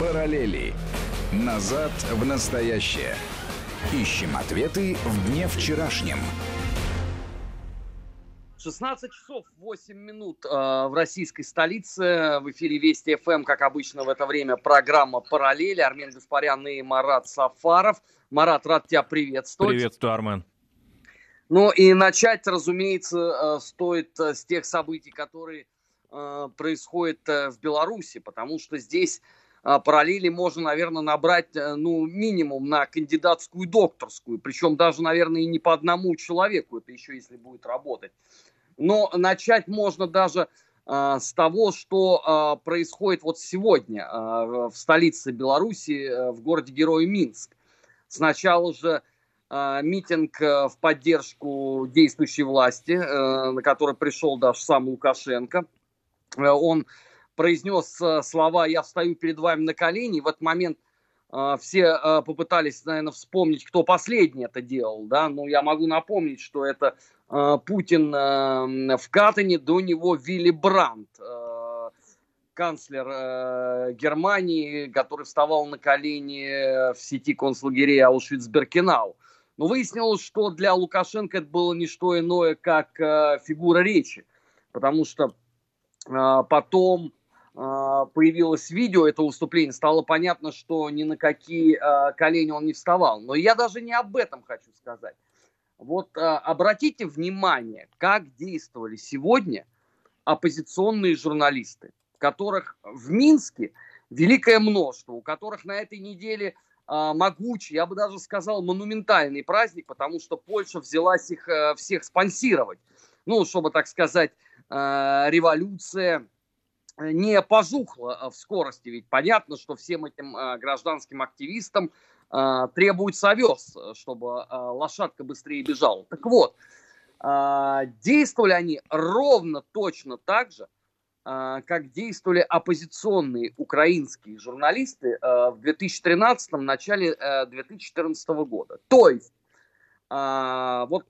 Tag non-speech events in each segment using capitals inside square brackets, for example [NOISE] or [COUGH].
Параллели. Назад в настоящее. Ищем ответы в дне вчерашнем. 16 часов 8 минут э, в российской столице. В эфире Вести ФМ, как обычно в это время, программа «Параллели». Армен Гаспарян и Марат Сафаров. Марат, рад тебя приветствовать. Приветствую, Армен. Ну и начать, разумеется, э, стоит э, с тех событий, которые происходят в Беларуси, потому что здесь параллели можно, наверное, набрать, ну, минимум на кандидатскую докторскую, причем даже, наверное, и не по одному человеку, это еще если будет работать. Но начать можно даже с того, что происходит вот сегодня в столице Беларуси, в городе Герой Минск. Сначала же а, митинг э, в поддержку действующей власти, э, на который пришел даже сам Лукашенко. Э, он произнес слова «Я встаю перед вами на колени». В этот момент все попытались, наверное, вспомнить, кто последний это делал. Да? Но я могу напомнить, что это Путин в Катане, до него Вилли Брандт, канцлер Германии, который вставал на колени в сети концлагерей Аушвиц-Беркенау. Но выяснилось, что для Лукашенко это было не что иное, как э, фигура речи. Потому что э, потом э, появилось видео этого выступления, стало понятно, что ни на какие э, колени он не вставал. Но я даже не об этом хочу сказать. Вот э, обратите внимание, как действовали сегодня оппозиционные журналисты, которых в Минске великое множество, у которых на этой неделе а, могучий, я бы даже сказал, монументальный праздник, потому что Польша взялась их э, всех спонсировать. Ну, чтобы, так сказать, э, революция не пожухла э, в скорости. Ведь понятно, что всем этим гражданским активистам требуется овес, чтобы лошадка быстрее бежала. Так вот, действовали они ровно точно так же, а, как действовали оппозиционные украинские журналисты а, в 2013 начале 2014 э, года. То есть, а, вот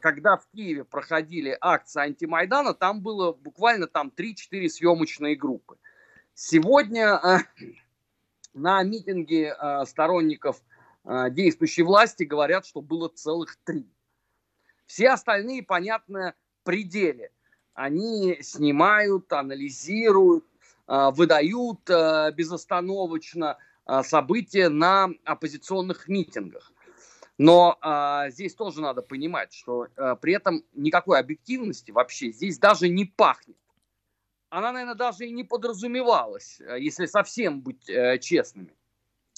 когда в Киеве проходили акции антимайдана, там было буквально там 3-4 съемочные группы. Сегодня [CLEARS THROAT] на митинге сторонников действующей власти говорят, что было целых три. Все остальные, понятно, пределе – они снимают, анализируют, а, выдают а, безостановочно а, события на оппозиционных митингах. Но а, здесь тоже надо понимать, что а, при этом никакой объективности вообще здесь даже не пахнет. Она, наверное, даже и не подразумевалась, если совсем быть а, честными.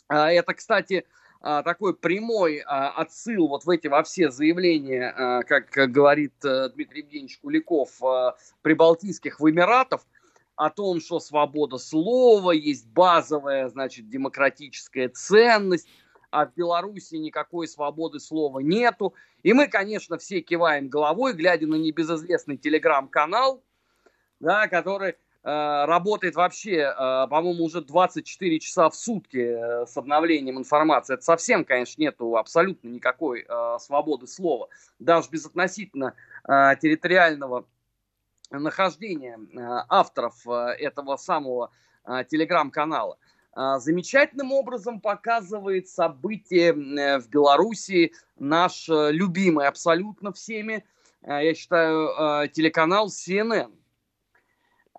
А, это, кстати, а, такой прямой а, отсыл вот в эти во все заявления, а, как говорит а, Дмитрий Евгеньевич Куликов, а, прибалтийских в Эмиратов, о том, что свобода слова есть базовая, значит, демократическая ценность, а в Беларуси никакой свободы слова нету. И мы, конечно, все киваем головой, глядя на небезызвестный телеграм-канал, да, который Э, работает вообще, э, по-моему, уже 24 часа в сутки э, с обновлением информации. Это совсем, конечно, нету абсолютно никакой свободы слова. Даже безотносительно территориального нахождения авторов этого самого телеграм-канала. Замечательным образом показывает события в Беларуси наш любимый абсолютно всеми, я считаю, телеканал CNN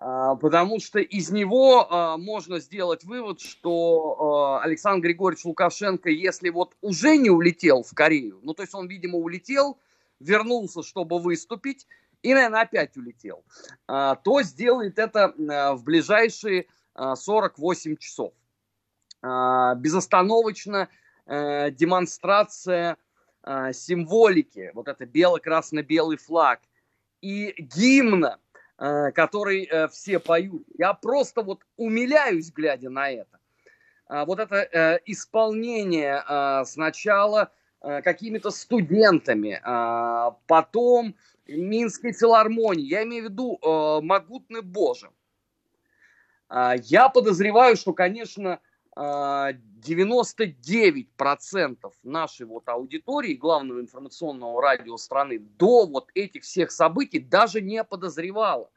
а, потому что из него а, можно сделать вывод, что а, Александр Григорьевич Лукашенко, если вот уже не улетел в Корею, ну то есть он, видимо, улетел, вернулся, чтобы выступить, и, наверное, опять улетел, то сделает это в ближайшие 48 часов. Безостановочно э, демонстрация символики, вот это бело-красно-белый флаг, и гимна Э, который э, все поют. Я просто вот умиляюсь, глядя на это. А, вот это исполнение сначала какими-то студентами, а, потом Минской филармонии. Я имею в виду «Могутный Боже». А, я подозреваю, что, конечно, 99% нашей вот аудитории, главного информационного радио страны, до вот этих всех событий даже не подозревала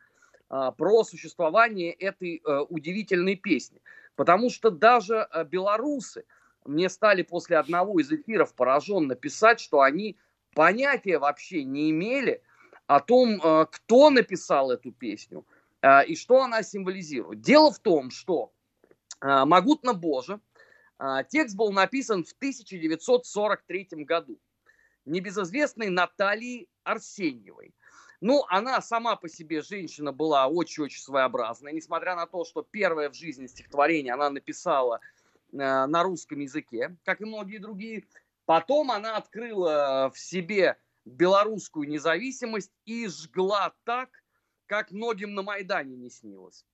а, про существование этой а, удивительной песни. Потому что даже белорусы мне стали после одного из эфиров пораженно писать, что они понятия вообще не имели о том, кто написал эту песню и что она символизирует. Дело в том, что «Могутно Боже» текст был написан в 1943 году небезызвестной Натальей Арсеньевой. Ну, она сама по себе женщина была очень-очень своеобразная, несмотря на то, что первое в жизни стихотворение она написала э, на русском языке, как и многие другие. Потом она открыла в себе белорусскую независимость и жгла так, как многим на Майдане не снилось.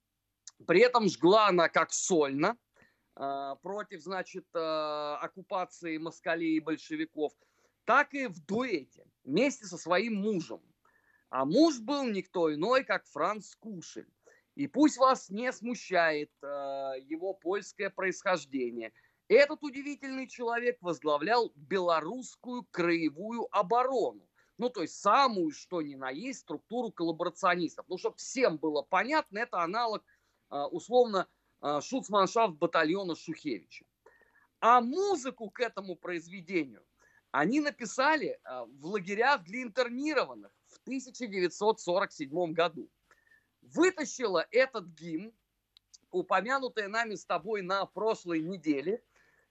При этом жгла она как сольно, э, против, значит, э, оккупации москалей и большевиков – так и в дуэте вместе со своим мужем. А муж был никто иной, как Франц Кушель. И пусть вас не смущает э, его польское происхождение. Этот удивительный человек возглавлял белорусскую краевую оборону. Ну, то есть самую, что ни на есть, структуру коллаборационистов. Ну, чтобы всем было понятно, это аналог, условно, э, шуцманшафт батальона Шухевича. А музыку к этому произведению они написали а, в лагерях для интернированных в 1947 году. Вытащила этот гимн, упомянутая нами с тобой на прошлой неделе,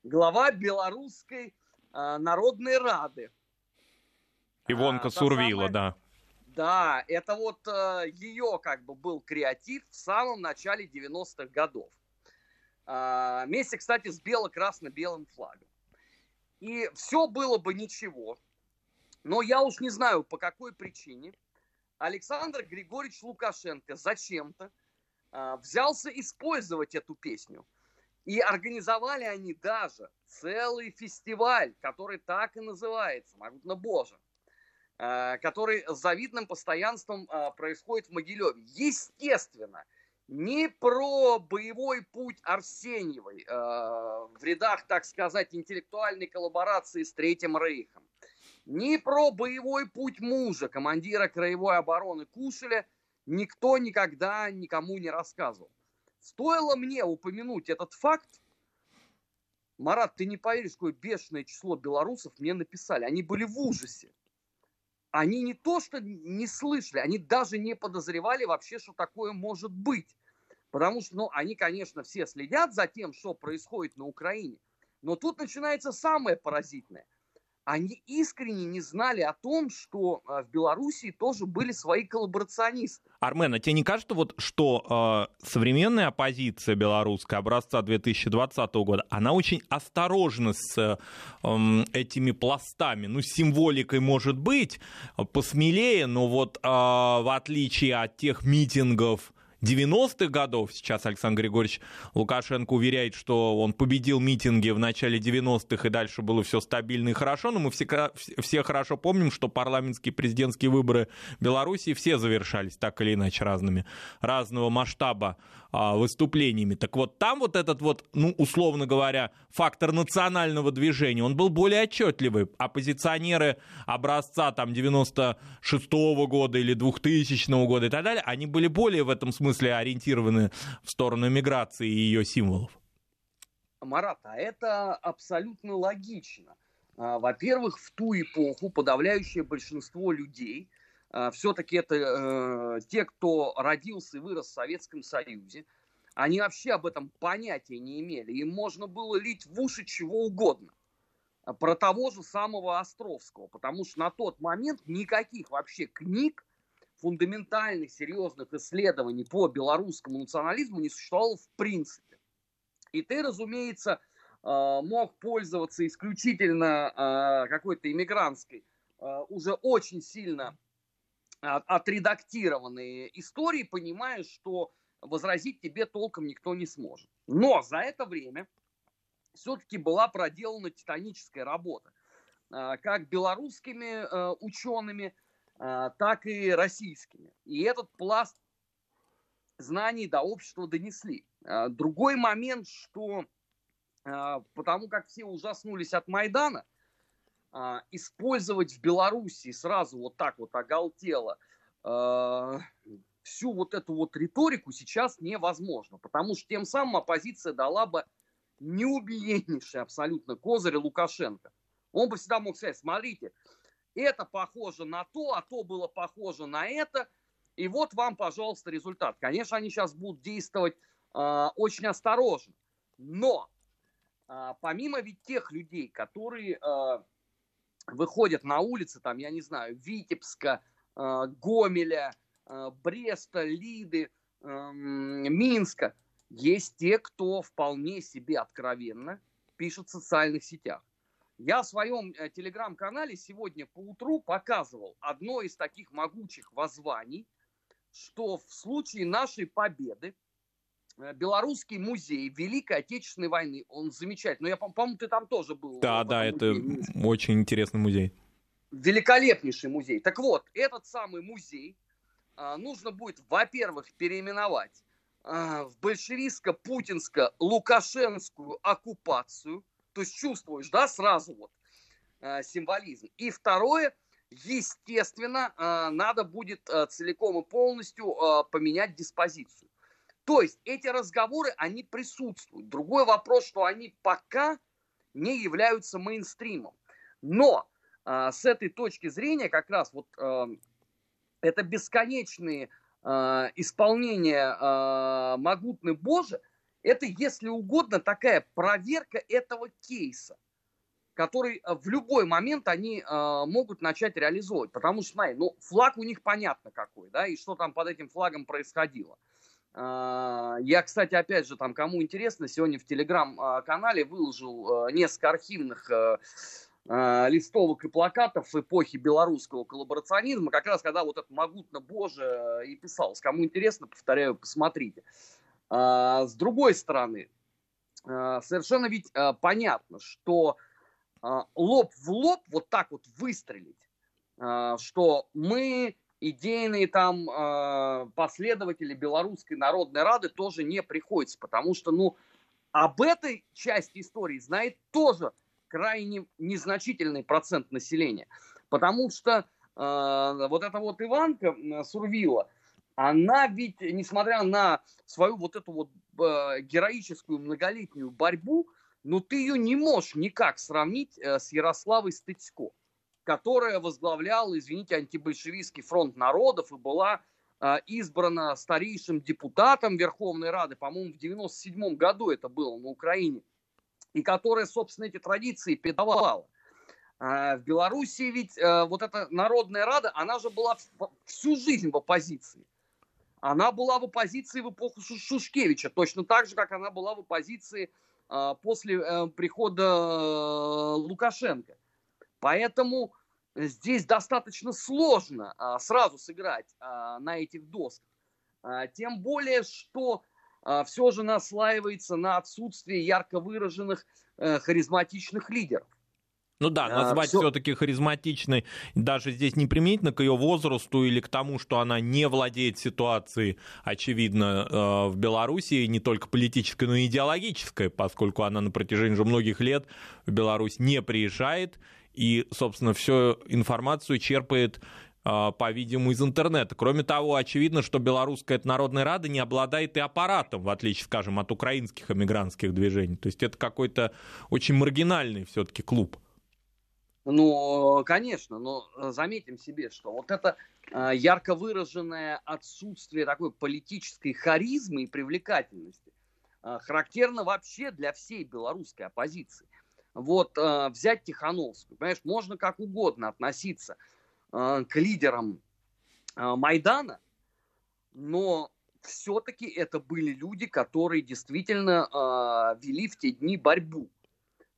глава Белорусской Народной Рады. Ивонка а, Сурвила, самая... да. Да, это вот э, ее как бы был креатив в самом начале 90-х годов. Э, вместе, кстати, с бело-красно-белым флагом. И все было бы ничего. Но я уж не знаю, по какой причине Александр Григорьевич Лукашенко зачем-то а, взялся использовать эту песню. И организовали они даже целый фестиваль, который так и называется, Могутно Боже, который с завидным постоянством а, происходит в Могилеве. Естественно, не про боевой путь Арсеньевой э, в рядах, так сказать, интеллектуальной коллаборации с Третьим Рейхом, не про боевой путь мужа, командира краевой обороны Кушеля, никто никогда никому не рассказывал. Стоило мне упомянуть этот факт, Марат, ты не поверишь, какое бешеное число белорусов мне написали. Они были в ужасе. Они не то, что не слышали, они даже не подозревали вообще, что такое может быть. Потому что, ну, они, конечно, все следят за тем, что происходит на Украине. Но тут начинается самое поразительное. Они искренне не знали о том, что э, в Белоруссии тоже были свои коллаборационисты. Армен, а тебе не кажется, вот, что э, современная оппозиция белорусская образца 2020 года, она очень осторожна с э, этими пластами? Ну, символикой может быть посмелее, но вот э, в отличие от тех митингов, 90-х годов. Сейчас Александр Григорьевич Лукашенко уверяет, что он победил митинги в начале 90-х, и дальше было все стабильно и хорошо. Но мы все, все хорошо помним, что парламентские президентские выборы Беларуси все завершались так или иначе разными, разного масштаба а, выступлениями. Так вот, там вот этот вот, ну, условно говоря, фактор национального движения, он был более отчетливый. Оппозиционеры образца там 96-го года или 2000 года и так далее, они были более в этом смысле ориентированы в сторону миграции и ее символов. Марат, а это абсолютно логично. А, во-первых, в ту эпоху подавляющее большинство людей – а, все-таки это э, те, кто родился и вырос в Советском Союзе, они вообще об этом понятия не имели. Им можно было лить в уши чего угодно. А, про того же самого Островского. Потому что на тот момент никаких вообще книг, фундаментальных, серьезных исследований по белорусскому национализму не существовало в принципе. И ты, разумеется, а, мог пользоваться исключительно какой-то иммигрантской, уже очень сильно отредактированные истории, понимаешь, что возразить тебе толком никто не сможет. Но за это время все-таки была проделана титаническая работа. Как белорусскими учеными, так и российскими. И этот пласт знаний до общества донесли. Другой момент, что потому как все ужаснулись от Майдана, а, использовать в Беларуси сразу вот так вот оголтело а, всю вот эту вот риторику сейчас невозможно, потому что тем самым оппозиция дала бы неубиеннейший абсолютно козырь Лукашенко. Он бы всегда мог сказать, смотрите, это похоже на то, а то было похоже на это, и вот вам, пожалуйста, результат. Конечно, они сейчас будут действовать э, очень осторожно, но э, помимо ведь тех людей, которые э, выходят на улицы, там, я не знаю, Витебска, э, Гомеля, э, Бреста, Лиды, э, Минска, есть те, кто вполне себе откровенно пишет в социальных сетях. Я в своем э, телеграм-канале сегодня по утру показывал одно из таких могучих воззваний, что в случае нашей победы э, Белорусский музей Великой Отечественной войны, он замечательный. Ну, я, по-моему, ты там тоже был. Да, да, это музее. очень интересный музей. Великолепнейший музей. Так вот, этот самый музей а, нужно будет, во-первых, переименовать а, в большевистско-путинско-лукашенскую оккупацию, то есть чувствуешь, да, сразу вот а, символизм. И второе, естественно, а, надо будет целиком и полностью поменять диспозицию. То есть эти разговоры, они присутствуют. Другой вопрос, что они пока не являются мейнстримом. Но с этой точки зрения как раз вот это бесконечные э, исполнение э, могутный Боже, это, если угодно, такая проверка этого кейса, который в любой момент они э, могут начать реализовывать. Потому что, смотри, ну, флаг у них понятно какой, да, и что там под этим флагом происходило. Э, я, кстати, опять же, там, кому интересно, сегодня в телеграм-канале выложил э, несколько архивных э, э, листовок и плакатов эпохи белорусского коллаборационизма, как раз когда вот это могутно Боже э, и писалось. Кому интересно, повторяю, посмотрите. А, с другой стороны, а, совершенно ведь а, понятно, что лоб в лоб вот так вот выстрелить, что мы идейные там последователи Белорусской Народной Рады тоже не приходится, потому что, ну, об этой части истории знает тоже крайне незначительный процент населения. Потому что вот эта вот Иванка Сурвила, она ведь, несмотря на свою вот эту вот э, героическую многолетнюю борьбу, ну ты ее не можешь никак сравнить э, с Ярославой Стыцко, которая возглавляла, извините, антибольшевистский фронт народов и была э, избрана старейшим депутатом Верховной Рады, по-моему, в 97 году это было на Украине и которая, собственно, эти традиции передавала. А, в Белоруссии ведь э, вот эта Народная Рада, она же была всю жизнь в оппозиции. Она была в оппозиции в эпоху Шушкевича, точно так же, как она была в оппозиции а, после э, прихода э, Лукашенко. Поэтому здесь достаточно сложно а, сразу сыграть на этих досках. Тем более, что а, все же наслаивается на отсутствие ярко выраженных э, харизматичных лидеров. Ну да, а, назвать а, все... все-таки харизматичной даже здесь не применительно к ее возрасту или к тому, что она не владеет ситуацией, очевидно, э, в Беларуси, не только политической, но и идеологической, поскольку она на протяжении уже многих лет в Беларусь не приезжает и, собственно, всю информацию черпает а, по-видимому, из интернета. Кроме того, очевидно, что Белорусская Народная Рада не обладает и аппаратом, в отличие, скажем, от украинских эмигрантских движений. То есть это какой-то очень маргинальный все-таки клуб. Ну, конечно, но заметим себе, что вот это а, ярко выраженное отсутствие такой политической харизмы и привлекательности а, характерно вообще для всей белорусской оппозиции. Вот взять Тихановскую, понимаешь, можно как угодно относиться – Э, к лидерам э, Майдана, но все-таки это были люди, которые действительно э, вели в те дни борьбу.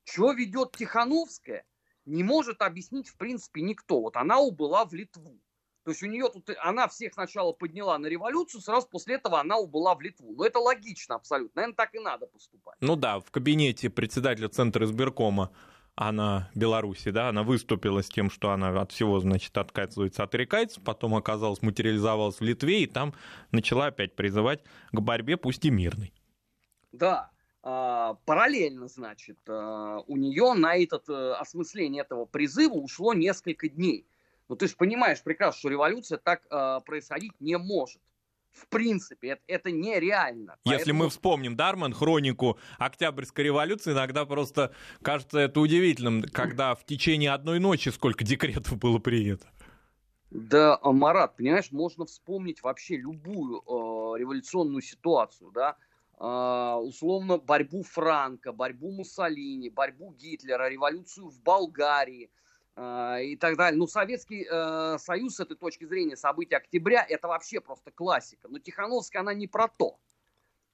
Что ведет Тихановская, не может объяснить в принципе никто. Вот она убыла в Литву. То есть у нее тут, она всех сначала подняла на революцию, сразу после этого она убыла в Литву. Но это логично абсолютно. Наверное, так и надо поступать. Ну да, в кабинете председателя Центра избиркома она Беларуси, да, она выступила с тем, что она от всего, значит, отказывается, отрекается, потом оказалась, материализовалась в Литве и там начала опять призывать к борьбе, пусть и мирной. Да, параллельно, значит, а, у нее на этот э, осмысление этого призыва ушло несколько дней. Ну, ты же понимаешь прекрасно, что революция так а, происходить не может. В принципе, это, это нереально. Если Поэтому... мы вспомним Дарман, хронику Октябрьской революции, иногда просто кажется это удивительным, когда в течение одной ночи сколько декретов было принято. Да, а, Марат, понимаешь, можно вспомнить вообще любую э, революционную ситуацию, да, условно борьбу Франка, борьбу Муссолини, борьбу Гитлера, революцию в Болгарии э, и так далее. Ну, Советский э, Союз с этой точки зрения события октября это вообще просто классика. Но Тихановская она не про то.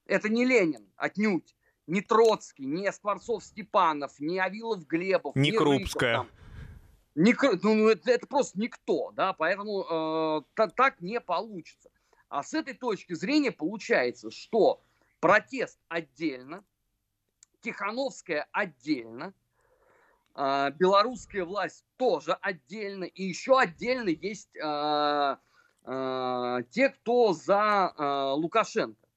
Это не Ленин, отнюдь. Не Троцкий, не Скворцов-Степанов, не Авилов-Глебов, не, не Крупская. Рыков, там, Ник, ну, ну, это, это просто никто, да, поэтому э, та, так не получится. А с этой точки зрения получается, что протест отдельно, Тихановская отдельно, э, белорусская власть тоже отдельно, и еще отдельно есть э, э, те, кто за Лукашенко.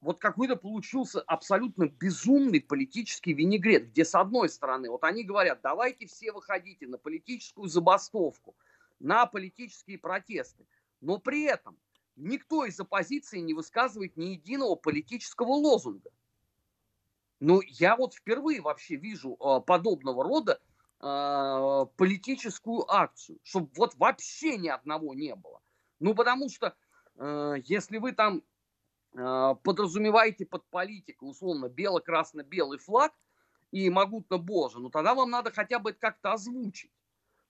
Вот какой-то получился абсолютно безумный политический винегрет, где с одной стороны, вот они говорят, давайте все выходите на политическую забастовку, на политические протесты, но при этом никто из оппозиции не высказывает ни единого политического лозунга. Ну, я вот впервые вообще вижу э, подобного рода э, политическую акцию, чтобы вот вообще ни одного не было. Ну, потому что э, если вы там а, подразумеваете под политику, условно, бело-красно-белый флаг и могутно Боже, ну тогда вам надо хотя бы это как-то озвучить.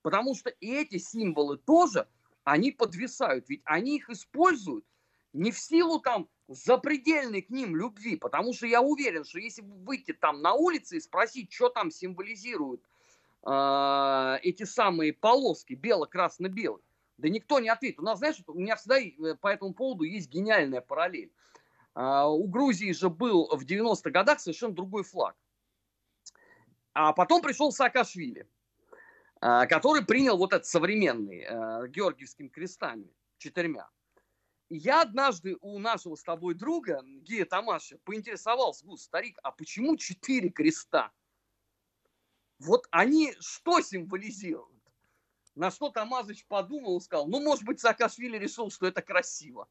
Потому что эти символы тоже, они подвисают, ведь они их используют не в силу там запредельной к ним любви, потому что я уверен, что если выйти там на улице и спросить, что там символизируют э, эти самые полоски бело-красно-белый, да никто не ответит. У нас, знаешь, у меня всегда э, по этому поводу есть гениальная параллель. А, у Грузии же был в 90-х годах совершенно другой флаг. А потом пришел Саакашвили, который принял вот этот современный а, георгиевскими крестами, четырьмя. Я однажды у нашего с тобой друга, Гея Тамаша, поинтересовался, ну, старик, а почему четыре креста? Вот они что символизируют? На что Тамазыч подумал и сказал, ну, может быть, Саакашвили решил, что это красиво.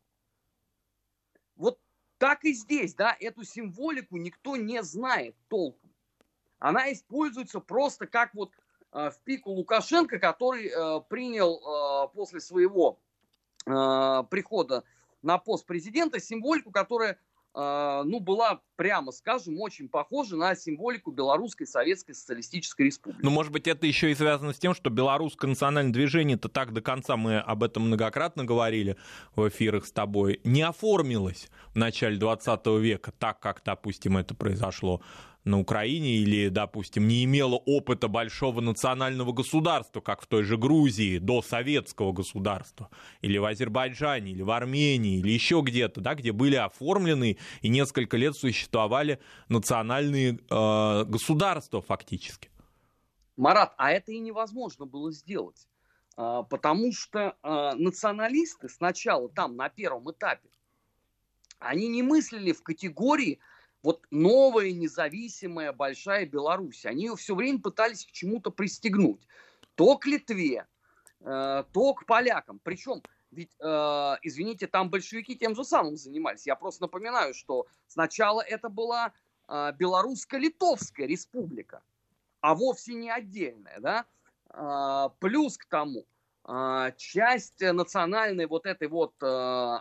Вот так и здесь, да, эту символику никто не знает толком. Она используется просто как вот э, в пику Лукашенко, который э, принял э, после своего э, прихода на пост президента символику, которая ну, была, прямо скажем, очень похожа на символику Белорусской Советской Социалистической Республики. Ну, может быть, это еще и связано с тем, что белорусское национальное движение-то так до конца, мы об этом многократно говорили в эфирах с тобой, не оформилось в начале 20 века так, как, допустим, это произошло на Украине или, допустим, не имела опыта большого национального государства, как в той же Грузии, до советского государства, или в Азербайджане, или в Армении, или еще где-то, да, где были оформлены и несколько лет существовали национальные э, государства фактически. Марат, а это и невозможно было сделать, а, потому что а, националисты сначала там на первом этапе, они не мыслили в категории вот новая независимая большая Беларусь. Они ее все время пытались к чему-то пристегнуть. То к Литве, э, то к полякам. Причем, ведь, э, извините, там большевики тем же самым занимались. Я просто напоминаю, что сначала это была э, Белорусско-Литовская республика, а вовсе не отдельная, да. Э, плюс к тому, э, часть национальной вот этой вот э,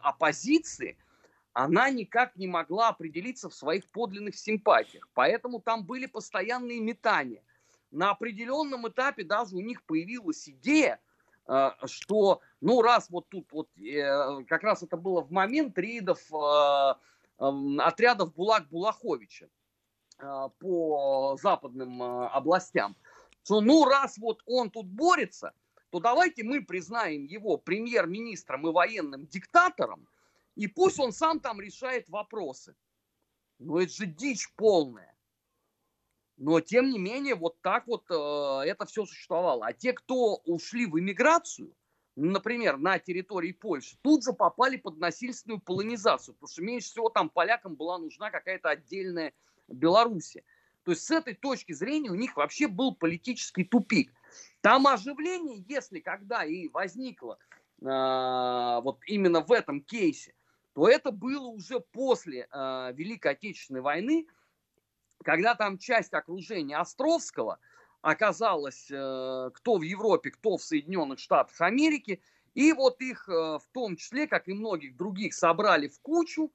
оппозиции – она никак не могла определиться в своих подлинных симпатиях. Поэтому там были постоянные метания. На определенном этапе даже у них появилась идея, э, что, ну, раз вот тут вот, э, как раз это было в момент рейдов эм, отрядов Булак-Булаховича по западным областям, что, ну, раз вот он тут борется, то давайте мы признаем его премьер-министром и военным диктатором, и пусть он сам там решает вопросы. Но это же дичь полная. Но тем не менее, вот так вот э, это все существовало. А те, кто ушли в эмиграцию, например, на территории Польши, тут же попали под насильственную полонизацию, потому что меньше всего там полякам была нужна какая-то отдельная Белоруссия. То есть с этой точки зрения у них вообще был политический тупик. Там оживление, если когда и возникло вот именно в этом кейсе, то это было уже после Великой Отечественной войны, когда там часть окружения Островского оказалась кто в Европе, кто в Соединенных Штатах Америки, и вот их в том числе, как и многих других, собрали в кучу,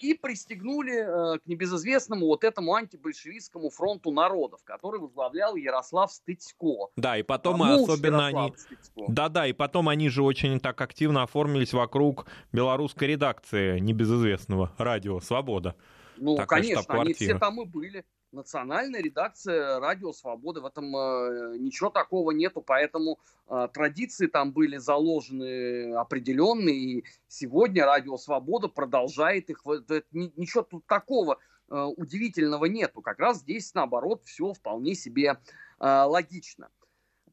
и пристегнули э, к небезызвестному вот этому антибольшевистскому фронту народов, который возглавлял Ярослав Стыцко. Да, и потом а, особенно они... Да-да, и потом они же очень так активно оформились вокруг белорусской редакции небезызвестного радио «Свобода». Ну, Такая конечно, они все там и были национальная редакция Радио Свободы. В этом э, ничего такого нету, поэтому э, традиции там были заложены определенные. И сегодня Радио Свобода продолжает их. Это, ничего тут такого э, удивительного нету. Как раз здесь, наоборот, все вполне себе э, логично.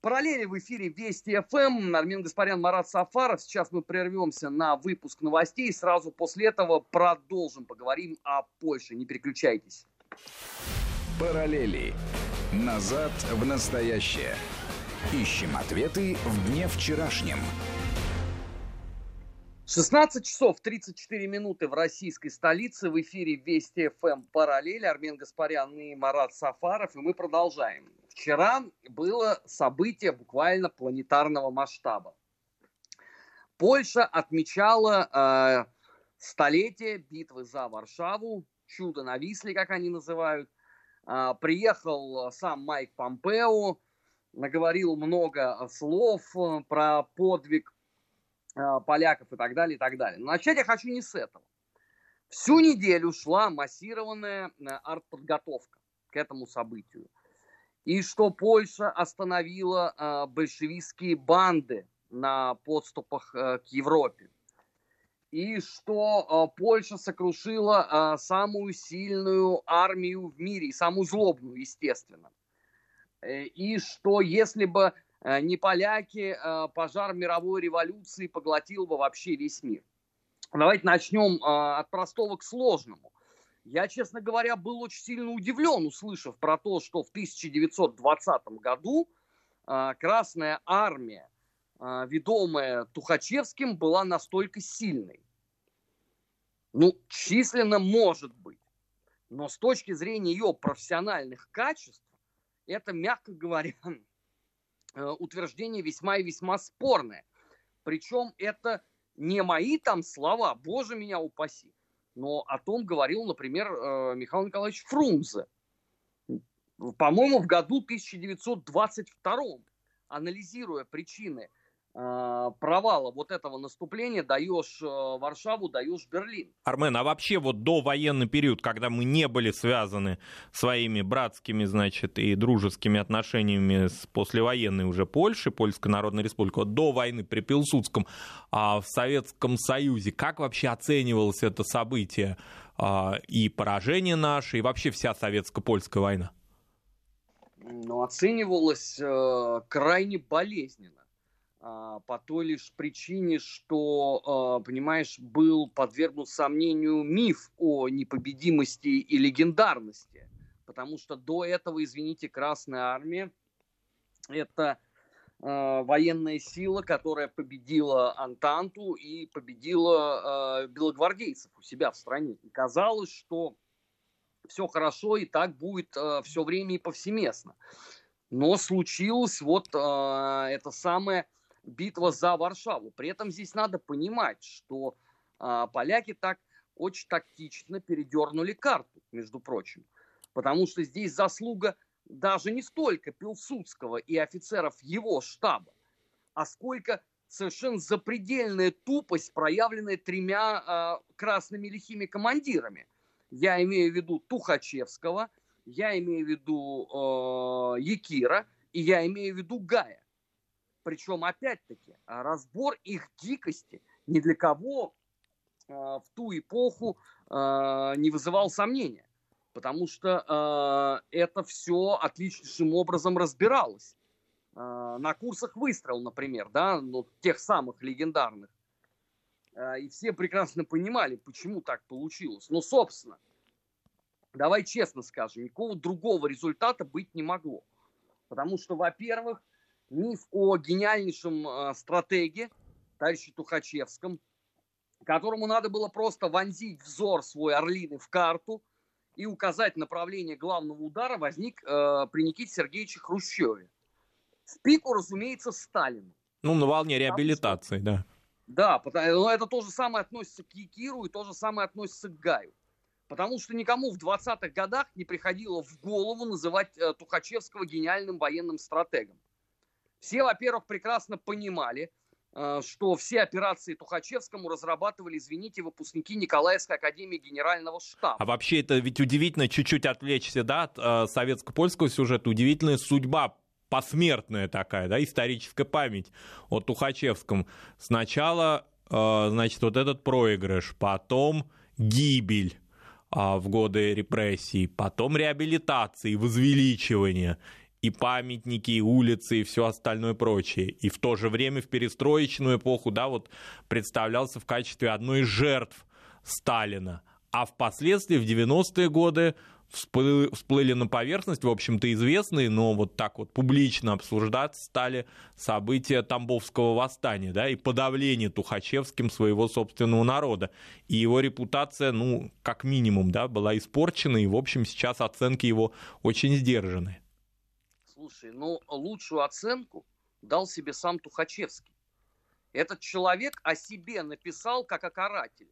Параллели в эфире Вести ФМ. Армин Гаспарян, Марат Сафаров. Сейчас мы прервемся на выпуск новостей. Сразу после этого продолжим. Поговорим о Польше. Не переключайтесь. Параллели. Назад в настоящее. Ищем ответы в дне вчерашнем. 16 часов 34 минуты в российской столице. В эфире Вести ФМ «Параллель». Армен Гаспарян и Марат Сафаров. И мы продолжаем. Вчера было событие буквально планетарного масштаба. Польша отмечала э, столетие битвы за Варшаву. Чудо на Висле, как они называют. А, приехал сам Майк Помпео, наговорил много слов э, про подвиг а, поляков и так далее, и так далее. Но начать я хочу не с этого. Всю неделю шла массированная э, артподготовка к этому событию. И что Польша остановила э, большевистские банды на подступах к Европе и что э, Польша сокрушила э, самую сильную армию в мире, и самую злобную, естественно. Э, и что если бы э, не поляки, э, пожар мировой революции поглотил бы вообще весь мир. Давайте начнем э, от простого к сложному. Я, честно говоря, был очень сильно удивлен, услышав про то, что в 1920 году э, Красная Армия а, ведомая Тухачевским, была настолько сильной. Ну, численно может быть. Но с точки зрения ее профессиональных качеств, это, мягко говоря, [LAUGHS] э, утверждение весьма и весьма спорное. Причем это не мои там слова, боже меня упаси, но о том говорил, например, э, Михаил Николаевич Фрунзе. По-моему, в году 1922, анализируя причины провала вот этого наступления даешь э, Варшаву, даешь Берлин. Армен, а вообще вот до военный период, когда мы не были связаны своими братскими, значит, и дружескими отношениями с послевоенной уже Польшей, Польской Народной Республикой, вот до войны при Пилсудском, а в Советском Союзе, как вообще оценивалось это событие а, и поражение наше, и вообще вся советско-польская война? Ну, оценивалось э, крайне болезненно по той лишь причине, что, а, понимаешь, был подвергнут сомнению миф о непобедимости и легендарности. Потому что до этого, извините, Красная Армия – это а, военная сила, которая победила Антанту и победила белогвардейцев у себя в стране. И казалось, что все хорошо и так будет все время и повсеместно. Но случилось вот это самое битва за Варшаву. При этом здесь надо понимать, что а, поляки так очень тактично передернули карту, между прочим. Потому что здесь заслуга даже не столько Пилсудского и офицеров его штаба, а сколько совершенно запредельная тупость, проявленная тремя а, красными лихими командирами. Я имею в виду Тухачевского, я имею в виду э, Якира и я имею в виду Гая. Причем, опять-таки, разбор их дикости ни для кого э, в ту эпоху э, не вызывал сомнения. Потому что это все отличнейшим образом разбиралось. На курсах выстрел, например, да, ну, тех самых легендарных. И все прекрасно понимали, почему так получилось. Но, собственно, давай честно скажем, никакого другого результата быть не могло. Потому что, во-первых, миф о гениальнейшем э, стратеге товарище Тухачевском, которому надо было просто вонзить взор свой орлиный в карту и указать направление главного удара, возник э, при Никите Сергеевиче Хрущеве. В пику, разумеется, Сталину. Ну, на волне реабилитации, да. Да, но это то же самое относится к Якиру и то же самое относится к Гаю. Потому что никому в 20-х годах не приходило в голову называть э, Тухачевского гениальным военным стратегом. Все, во-первых, прекрасно понимали, э, что все операции Тухачевскому разрабатывали, извините, выпускники Николаевской академии генерального штаба. А вообще это ведь удивительно, чуть-чуть отвлечься, да, от э, советско-польского сюжета, удивительная судьба посмертная такая, да, историческая память о Тухачевском. Сначала, э, значит, вот этот проигрыш, потом гибель а, в годы репрессий, потом реабилитации, возвеличивание, и памятники, и улицы, и все остальное прочее. И в то же время в перестроечную эпоху, да, вот представлялся в качестве одной из жертв Сталина. А впоследствии, в 90-е годы, всплыли, на поверхность, в общем-то, известные, но вот так вот публично обсуждать стали события Тамбовского восстания, да, и подавление Тухачевским своего собственного народа. И его репутация, ну, как минимум, да, была испорчена, и, в общем, сейчас оценки его очень сдержаны. Слушай, ну, лучшую оценку дал себе сам Тухачевский. Этот человек о себе написал как о карателе.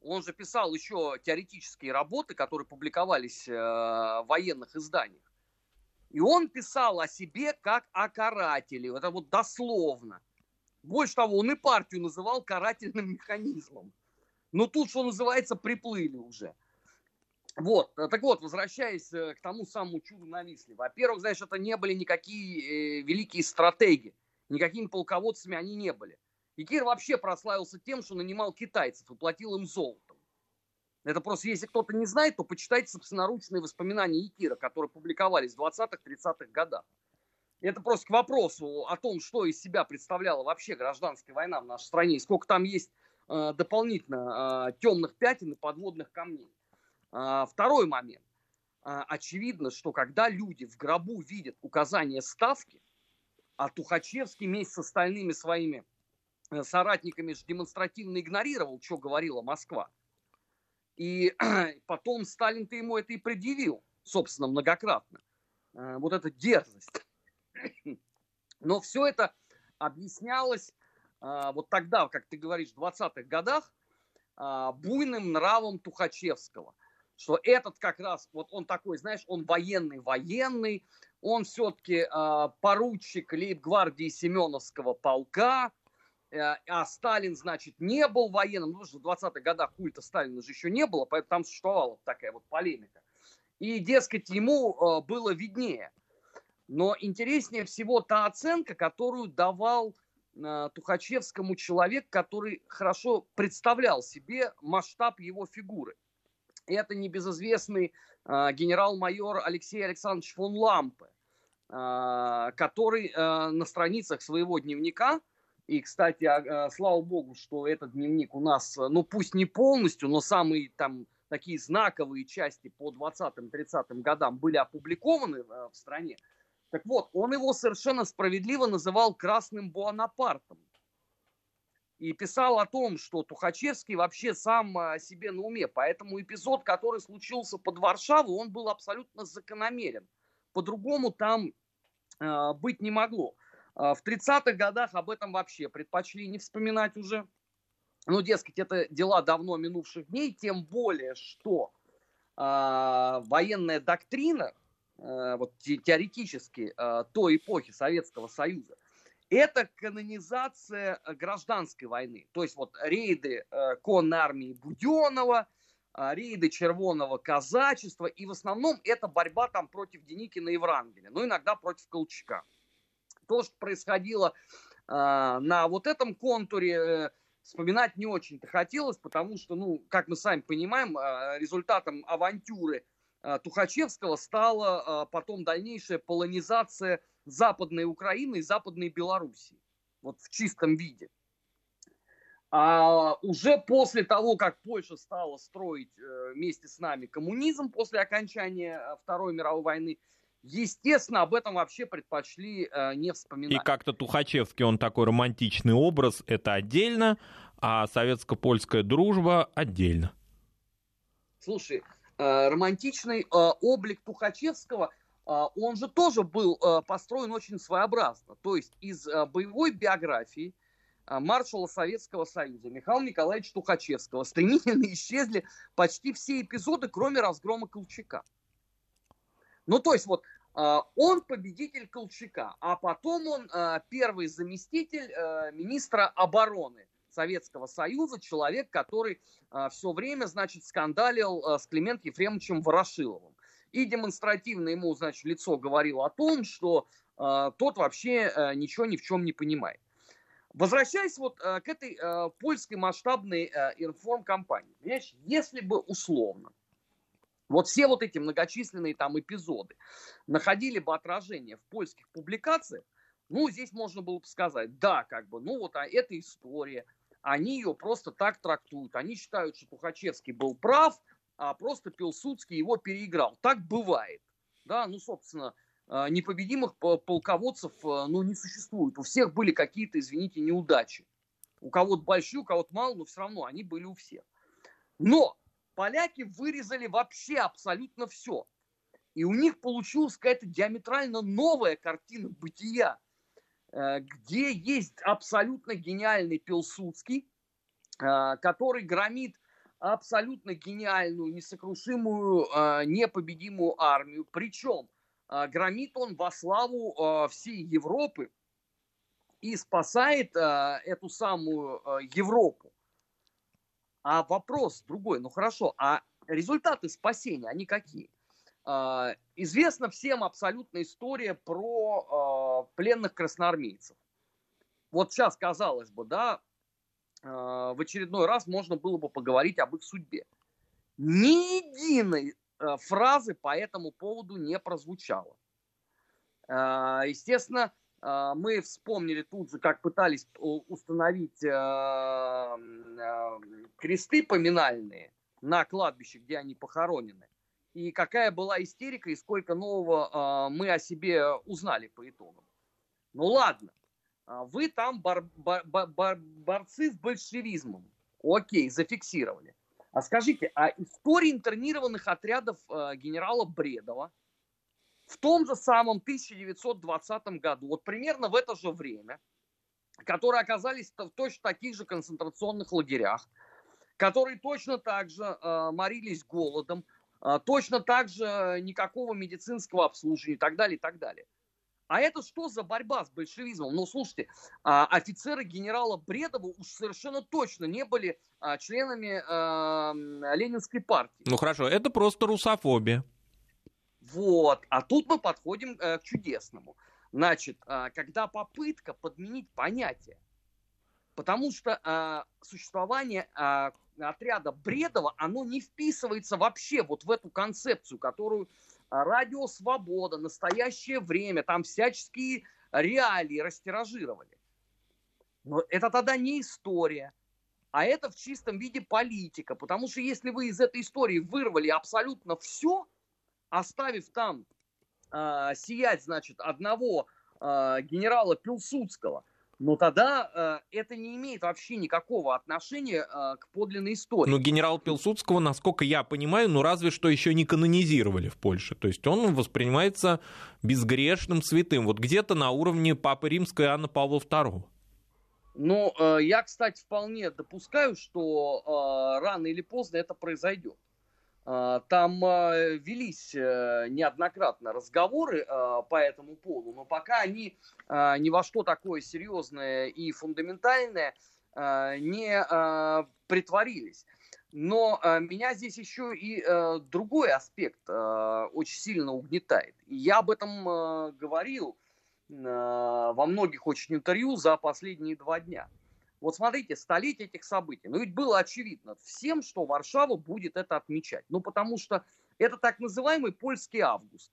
Он же писал еще теоретические работы, которые публиковались э, в военных изданиях. И он писал о себе как о карателе. Это вот дословно. Больше того, он и партию называл карательным механизмом. Но тут, что называется, приплыли уже. Вот, так вот, возвращаясь э, к тому самому чуду на Висле. Во-первых, знаешь, это не были никакие э, великие стратеги. Никакими полководцами они не были. И Кир вообще прославился тем, что нанимал китайцев и платил им золотом. Это просто, если кто-то не знает, то почитайте собственноручные воспоминания Якира, которые публиковались в 20-30-х годах. Это просто к вопросу о том, что из себя представляла вообще гражданская война в нашей стране, и сколько там есть э, дополнительно э, темных пятен и подводных камней. Э, второй момент. Э, очевидно, что когда люди в гробу видят указание ставки, а Тухачевский вместе с остальными своими Э, соратниками же демонстративно игнорировал, что говорила Москва. И [CLEARS THROAT] потом Сталин-то ему это и предъявил, собственно, многократно. Э, вот эта дерзость. [CLEARS THROAT] Но все это объяснялось э, вот тогда, как ты говоришь, в 20-х годах, буйным нравом Тухачевского. Что этот как раз, вот он такой, знаешь, он военный-военный, он все-таки поручик лейб-гвардии Семеновского полка, Э, а Сталин, значит, не был военным, ну, потому что в 20-х годах культа Сталина же еще не было, поэтому там существовала такая вот полемика. И, дескать, ему э, было виднее. Но интереснее всего та оценка, которую давал э, Тухачевскому человек, который хорошо представлял себе масштаб его фигуры. Это небезызвестный генерал-майор Алексей Александрович фон Лампе, который на страницах своего дневника – и, кстати, а, слава богу, что этот дневник у нас, ну пусть не полностью, но самые там такие знаковые части по 20-30 годам были опубликованы в стране. Так вот, он его совершенно справедливо называл красным Буанапартом. И писал о том, что Тухачевский вообще сам о себе на уме. Поэтому эпизод, который случился под Варшавой, он был абсолютно закономерен. По-другому там э, быть не могло. А, в 30-х годах об этом вообще предпочли не вспоминать уже. Ну, дескать, это дела давно минувших дней, тем более, что э, военная доктрина, э, вот теоретически, э, той эпохи Советского Союза, это канонизация гражданской войны. То есть вот рейды э, конной армии Буденова, э, рейды червоного казачества, и в основном это борьба там против Деникина и Врангеля, ну иногда против Колчака то, что происходило э, на вот этом контуре, э, вспоминать не очень-то хотелось, потому что, ну, как мы сами понимаем, э, результатом авантюры э, Тухачевского стала э, потом дальнейшая полонизация Западной Украины и Западной Белоруссии. Вот в чистом виде. А уже после того, как Польша стала строить э, вместе с нами коммунизм после окончания Второй мировой войны, естественно, об этом вообще предпочли э, не вспоминать. И как-то Тухачевский, он такой романтичный образ, это отдельно, а советско-польская дружба отдельно. Слушай, э, романтичный э, облик Тухачевского, э, он же тоже был э, построен очень своеобразно. То есть из э, боевой биографии маршала Советского Союза Михаила Николаевича Тухачевского стремительно [LAUGHS] исчезли почти все эпизоды, кроме разгрома Колчака. Ну, то есть вот он победитель Колчака, а потом он первый заместитель министра обороны Советского Союза, человек, который все время, значит, скандалил с Климент Ефремовичем Ворошиловым. И демонстративно ему, значит, лицо говорило о том, что тот вообще ничего ни в чем не понимает. Возвращаясь вот к этой польской масштабной информкомпании, понимаешь, если бы условно вот все вот эти многочисленные там эпизоды находили бы отражение в польских публикациях, ну, здесь можно было бы сказать, да, как бы, ну, вот а эта история, они ее просто так трактуют. Они считают, что Тухачевский был прав, а просто Пилсудский его переиграл. Так бывает. Да, ну, собственно, э, непобедимых полководцев, э, ну, не существует. У всех были какие-то, извините, неудачи. У кого-то большие, у кого-то мало, но все равно они были у всех. Но поляки вырезали вообще абсолютно все. И у них получилась какая-то диаметрально новая картина бытия, э, где есть абсолютно гениальный Пилсудский, э, который громит абсолютно гениальную, несокрушимую, э, непобедимую армию. Причем громит он во славу всей Европы и спасает эту самую Европу. А вопрос другой, ну хорошо, а результаты спасения, они какие? Известна всем абсолютно история про пленных красноармейцев. Вот сейчас, казалось бы, да, в очередной раз можно было бы поговорить об их судьбе. Ни единой фразы по этому поводу не прозвучало. Естественно, а, мы вспомнили тут же, как пытались установить а, а, кресты поминальные на кладбище, где они похоронены. И какая была истерика, и сколько нового мы о себе узнали по итогам. Ну ладно, вы там бар, бар, бар, борцы с большевизмом. Окей, зафиксировали. А скажите, а история интернированных отрядов генерала Бредова – в том же самом 1920 году, вот примерно в это же время, которые оказались в точно таких же концентрационных лагерях, которые точно так же э, морились голодом, э, точно так же никакого медицинского обслуживания и так далее, и так далее. А это что за борьба с большевизмом? Ну, слушайте, э, офицеры генерала Бредова уж совершенно точно не были э, членами э, Ленинской партии. Ну хорошо, это просто русофобия. Вот. А тут мы подходим э, к чудесному. Значит, э, когда попытка подменить понятие, потому что существование отряда Бредова, оно не вписывается вообще вот в эту концепцию, которую радио «Свобода», настоящее время, там всяческие реалии растиражировали. Но это тогда не история, а это в чистом виде политика, потому что если вы из этой истории вырвали абсолютно все – оставив там э, сиять, значит, одного э, генерала Пилсудского, но тогда э, это не имеет вообще никакого отношения э, к подлинной истории. Но генерал Пилсудского, насколько я понимаю, ну разве что еще не канонизировали в Польше. То есть он воспринимается безгрешным святым. Вот где-то на уровне Папы Римской Анны Павла II. Ну, э, я, кстати, вполне допускаю, что э, рано или поздно это произойдет. А, там а, велись э, неоднократно разговоры а, по этому поводу, но пока они ни во что такое серьезное и фундаментальное не притворились. Но меня здесь еще и э, другой аспект очень сильно угнетает. Я об этом говорил во многих очень интервью за последние два дня. Вот смотрите, столетие этих событий. Ну ведь было очевидно всем, что Варшава будет это отмечать. Ну потому что это так называемый польский август.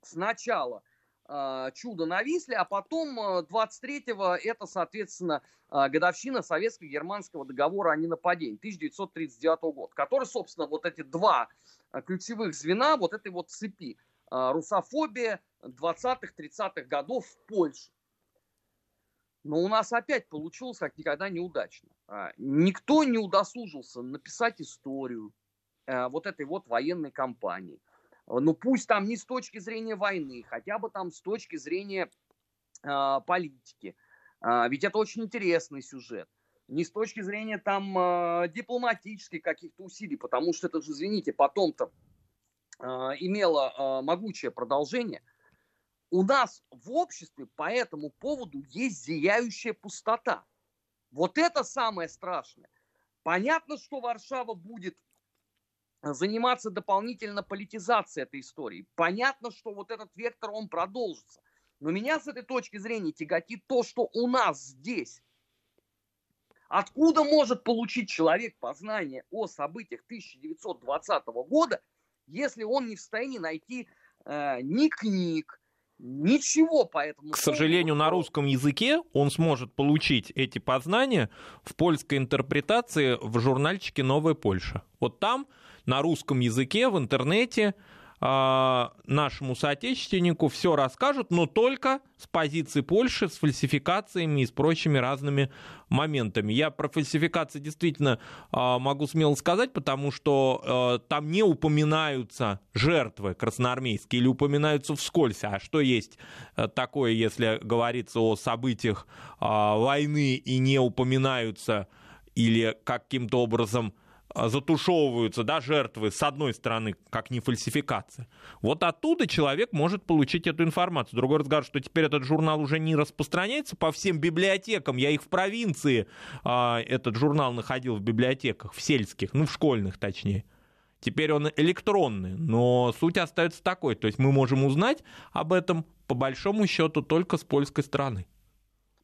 Сначала э, чудо на Висле, а потом 23-го это, соответственно, э, годовщина советско-германского договора о ненападении 1939 год, который, собственно, вот эти два ключевых звена вот этой вот цепи русофобия 20-30-х годов в Польше. Но у нас опять получилось как никогда неудачно. А, никто не удосужился написать историю а, вот этой вот военной кампании. Ну пусть там не с точки зрения войны, хотя бы там с точки зрения политики. Ведь это очень интересный сюжет. Не с точки зрения там дипломатических каких-то усилий, потому что это же, извините, потом-то имело могучее продолжение – у нас в обществе по этому поводу есть зияющая пустота. Вот это самое страшное. Понятно, что Варшава будет заниматься дополнительно политизацией этой истории. Понятно, что вот этот вектор, он продолжится. Но меня с этой точки зрения тяготит то, что у нас здесь. Откуда может получить человек познание о событиях 1920 года, если он не в состоянии найти э, ни книг, Ничего по этому. К сожалению, на русском языке он сможет получить эти познания в польской интерпретации в журнальчике «Новая Польша». Вот там на русском языке в интернете нашему соотечественнику все расскажут, но только с позиции Польши, с фальсификациями и с прочими разными моментами. Я про фальсификации действительно а, могу смело сказать, потому что а, там не упоминаются жертвы красноармейские или упоминаются вскользь. А что есть такое, если говорится о событиях войны и не упоминаются или каким-то образом а, затушевываются, да, жертвы, с одной стороны, как не фальсификация. Вот оттуда человек может получить эту информацию. Другой разговор, что теперь этот журнал уже не распространяется по всем библиотекам. Я их в провинции, а, этот журнал находил в библиотеках, в сельских, ну, в школьных точнее. Теперь он электронный, но суть остается такой. То есть мы можем узнать об этом, по большому счету, только с польской стороны.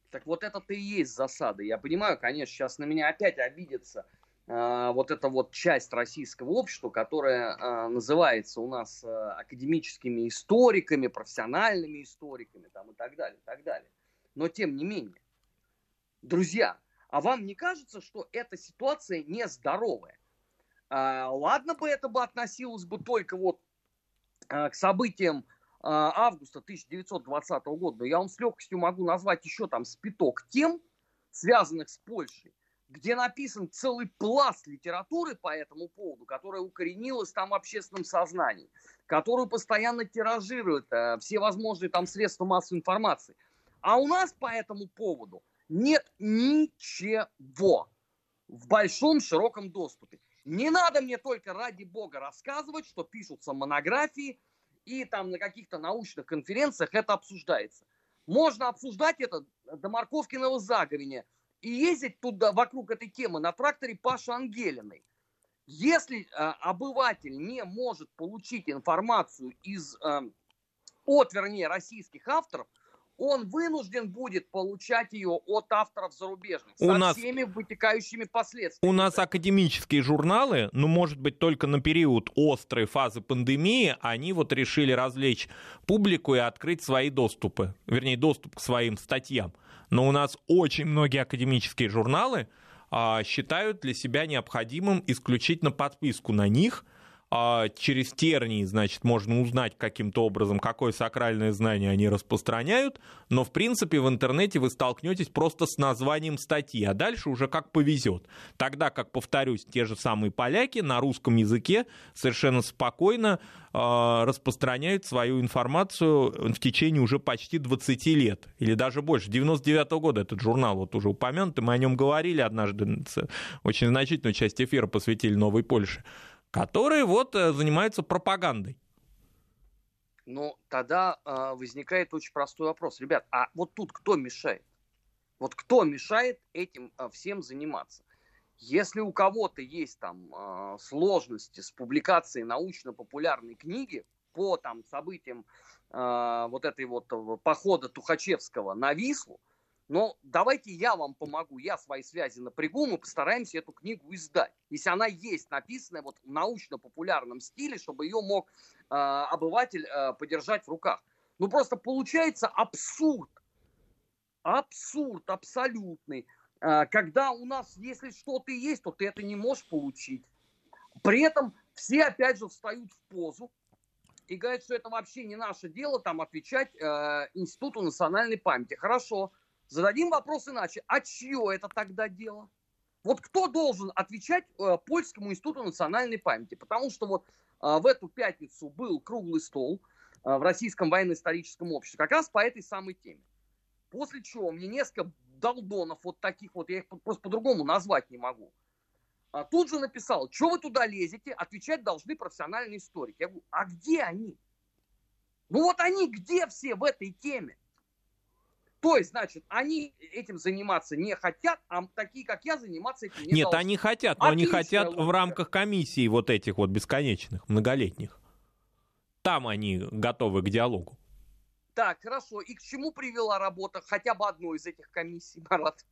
Так вот это-то и есть засада. Я понимаю, конечно, сейчас на меня опять обидятся – а, вот эта вот часть российского общества, которая а, называется у нас а, академическими историками, профессиональными историками там, и так далее, и так далее. Но тем не менее, друзья, а вам не кажется, что эта ситуация нездоровая? Ладно бы это бы относилось бы только вот к событиям августа 1920 года, но я вам с легкостью могу назвать еще там спиток тем, связанных с Польшей, где написан целый пласт литературы по этому поводу, которая укоренилась там в общественном сознании, которую постоянно тиражируют э, все возможные там средства массовой информации. А у нас по этому поводу нет ничего в большом широком доступе. Не надо мне только ради бога рассказывать, что пишутся монографии, и там на каких-то научных конференциях это обсуждается. Можно обсуждать это до морковкиного заговения – и ездить туда вокруг этой темы на тракторе Паши Ангелиной. Если э, обыватель не может получить информацию из, э, от, вернее, российских авторов, он вынужден будет получать ее от авторов зарубежных у со нас, всеми вытекающими последствиями. У нас академические журналы, ну, может быть, только на период острой фазы пандемии, они вот решили развлечь публику и открыть свои доступы, вернее, доступ к своим статьям но у нас очень многие академические журналы а, считают для себя необходимым исключительно подписку на них – через тернии, значит, можно узнать каким-то образом, какое сакральное знание они распространяют, но, в принципе, в интернете вы столкнетесь просто с названием статьи, а дальше уже как повезет. Тогда, как, повторюсь, те же самые поляки на русском языке совершенно спокойно э, распространяют свою информацию в течение уже почти 20 лет, или даже больше. 99 -го года этот журнал вот уже упомянутый, мы о нем говорили однажды, очень значительную часть эфира посвятили Новой Польше которые вот э, занимаются пропагандой. Ну, тогда э, возникает очень простой вопрос. Ребят, а вот тут кто мешает? Вот кто мешает этим э, всем заниматься? Если у кого-то есть там э, сложности с публикацией научно-популярной книги по там событиям э, вот этой вот э, похода Тухачевского на Вислу, но давайте я вам помогу, я свои связи напрягу, мы постараемся эту книгу издать. Если она есть написанная вот в научно-популярном стиле, чтобы ее мог э, обыватель э, подержать в руках. Ну просто получается абсурд. Абсурд абсолютный. Э, когда у нас, если что-то есть, то ты это не можешь получить. При этом все опять же встают в позу и говорит, что это вообще не наше дело там отвечать э, Институту национальной памяти. Хорошо, зададим вопрос иначе. А чье это тогда дело? Вот кто должен отвечать э, Польскому институту национальной памяти? Потому что вот э, в эту пятницу был круглый стол э, в Российском военно-историческом обществе как раз по этой самой теме. После чего мне несколько долдонов вот таких вот, я их просто по-другому назвать не могу, а тут же написал, что вы туда лезете, отвечать должны профессиональные историки. Я говорю, а где они? Ну вот они где все в этой теме? То есть, значит, они этим заниматься не хотят, а такие, как я, заниматься этим не Нет, должны. они хотят, но они Отличная хотят в логика. рамках комиссий вот этих вот бесконечных, многолетних. Там они готовы к диалогу. Так, хорошо. И к чему привела работа хотя бы одной из этих комиссий, Марат?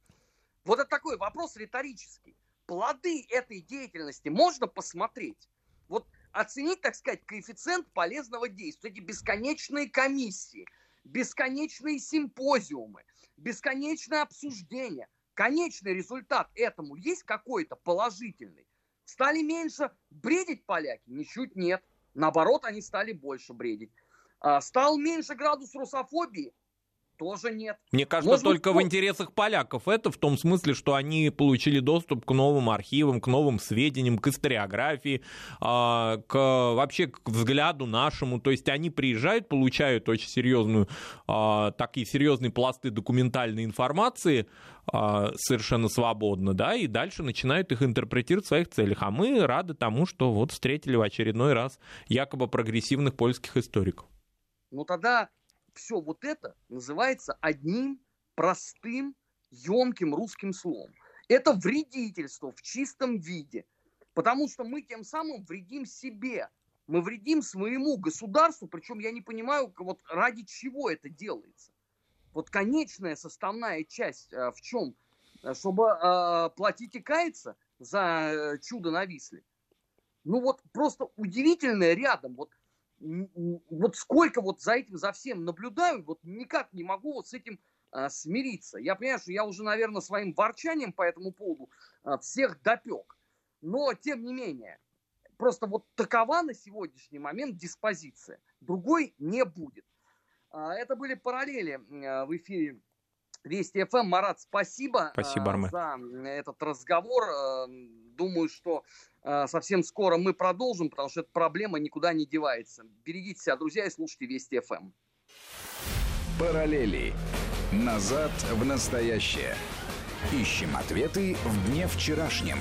Вот это такой вопрос риторический. Плоды этой деятельности можно посмотреть. Вот оценить, так сказать, коэффициент полезного действия. Эти бесконечные комиссии, бесконечные симпозиумы, бесконечное обсуждение. Конечный результат этому есть какой-то положительный. Стали меньше бредить поляки? Ничуть нет. Наоборот, они стали больше бредить. А, Стал меньше градус русофобии? Тоже нет. Мне кажется, Может быть, только в ну- интересах поляков это в том смысле, что они получили доступ к новым архивам, к новым сведениям, к историографии, а, к вообще к взгляду нашему. То есть они приезжают, получают очень серьезную, а, такие серьезные пласты документальной информации а, совершенно свободно, да, и дальше начинают их интерпретировать в своих целях. А мы рады тому, что вот встретили в очередной раз якобы прогрессивных польских историков. Ну тогда все вот это называется одним простым, емким русским словом. Это вредительство в чистом виде. Потому что мы тем самым вредим себе. Мы вредим своему государству, причем я не понимаю, вот ради чего это делается. Вот конечная составная часть э, в чем? Э, Чтобы э, платить и каяться за э, чудо на Висле. Ну вот просто удивительное рядом. Вот вот сколько вот за этим, за всем наблюдаю, вот никак не могу вот с этим а, смириться. Я понимаю, что я уже, наверное, своим ворчанием по этому поводу а, всех допек. Но, тем не менее, просто вот такова на сегодняшний момент диспозиция. Другой не будет. А, это были параллели а, в эфире Вести ФМ. Марат, спасибо, Спасибо, а, Армен. за этот разговор. А, Думаю, что совсем скоро мы продолжим, потому что эта проблема никуда не девается. Берегите себя, друзья, и слушайте Вести ФМ. Параллели. Назад в настоящее. Ищем ответы в дне вчерашнем.